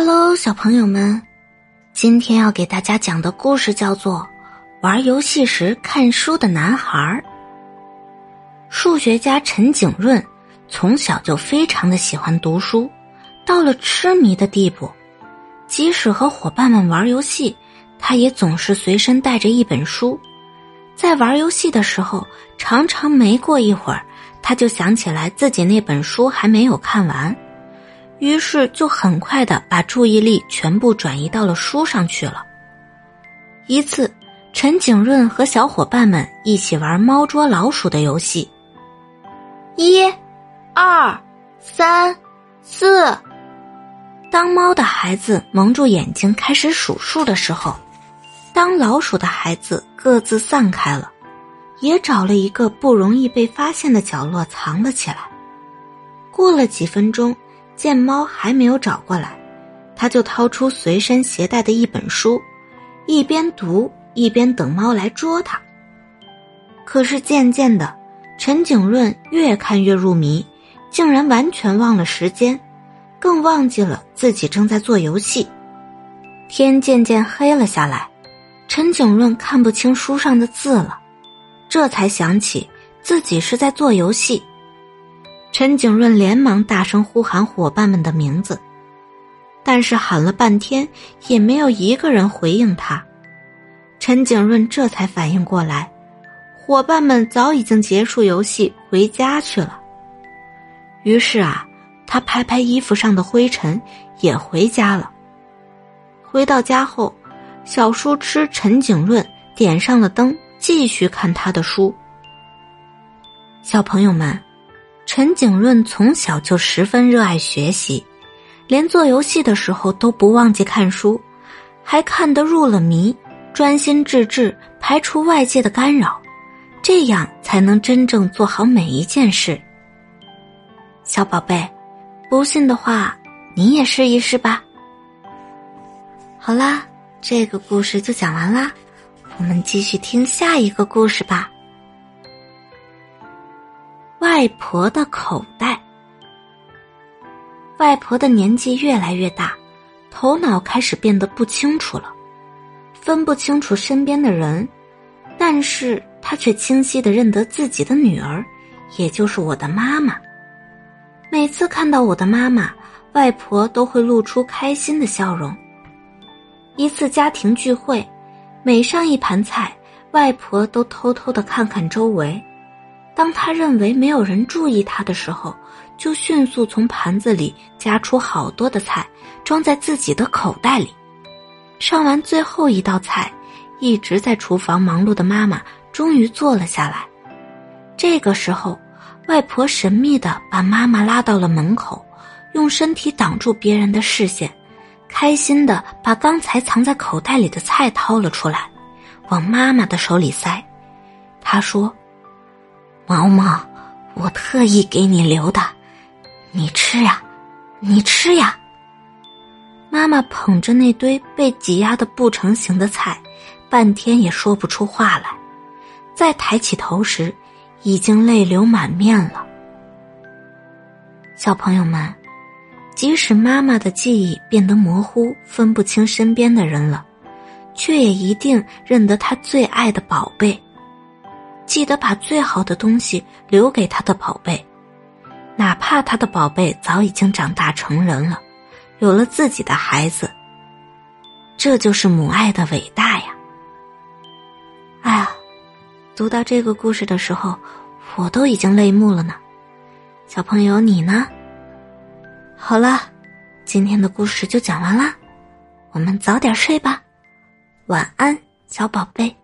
Hello，小朋友们，今天要给大家讲的故事叫做《玩游戏时看书的男孩》。数学家陈景润从小就非常的喜欢读书，到了痴迷的地步。即使和伙伴们玩游戏，他也总是随身带着一本书。在玩游戏的时候，常常没过一会儿，他就想起来自己那本书还没有看完。于是就很快的把注意力全部转移到了书上去了。一次，陈景润和小伙伴们一起玩猫捉老鼠的游戏。一、二、三、四。当猫的孩子蒙住眼睛开始数数的时候，当老鼠的孩子各自散开了，也找了一个不容易被发现的角落藏了起来。过了几分钟。见猫还没有找过来，他就掏出随身携带的一本书，一边读一边等猫来捉他。可是渐渐的，陈景润越看越入迷，竟然完全忘了时间，更忘记了自己正在做游戏。天渐渐黑了下来，陈景润看不清书上的字了，这才想起自己是在做游戏。陈景润连忙大声呼喊伙伴们的名字，但是喊了半天也没有一个人回应他。陈景润这才反应过来，伙伴们早已经结束游戏回家去了。于是啊，他拍拍衣服上的灰尘，也回家了。回到家后，小书痴陈景润点上了灯，继续看他的书。小朋友们。陈景润从小就十分热爱学习，连做游戏的时候都不忘记看书，还看得入了迷，专心致志，排除外界的干扰，这样才能真正做好每一件事。小宝贝，不信的话，你也试一试吧。好啦，这个故事就讲完啦，我们继续听下一个故事吧。外婆的口袋。外婆的年纪越来越大，头脑开始变得不清楚了，分不清楚身边的人，但是她却清晰的认得自己的女儿，也就是我的妈妈。每次看到我的妈妈，外婆都会露出开心的笑容。一次家庭聚会，每上一盘菜，外婆都偷偷的看看周围。当他认为没有人注意他的时候，就迅速从盘子里夹出好多的菜，装在自己的口袋里。上完最后一道菜，一直在厨房忙碌的妈妈终于坐了下来。这个时候，外婆神秘的把妈妈拉到了门口，用身体挡住别人的视线，开心的把刚才藏在口袋里的菜掏了出来，往妈妈的手里塞。她说。毛毛，我特意给你留的，你吃呀，你吃呀。妈妈捧着那堆被挤压的不成形的菜，半天也说不出话来。再抬起头时，已经泪流满面了。小朋友们，即使妈妈的记忆变得模糊，分不清身边的人了，却也一定认得她最爱的宝贝。记得把最好的东西留给他的宝贝，哪怕他的宝贝早已经长大成人了，有了自己的孩子。这就是母爱的伟大呀！哎呀，读到这个故事的时候，我都已经泪目了呢。小朋友，你呢？好了，今天的故事就讲完啦，我们早点睡吧，晚安，小宝贝。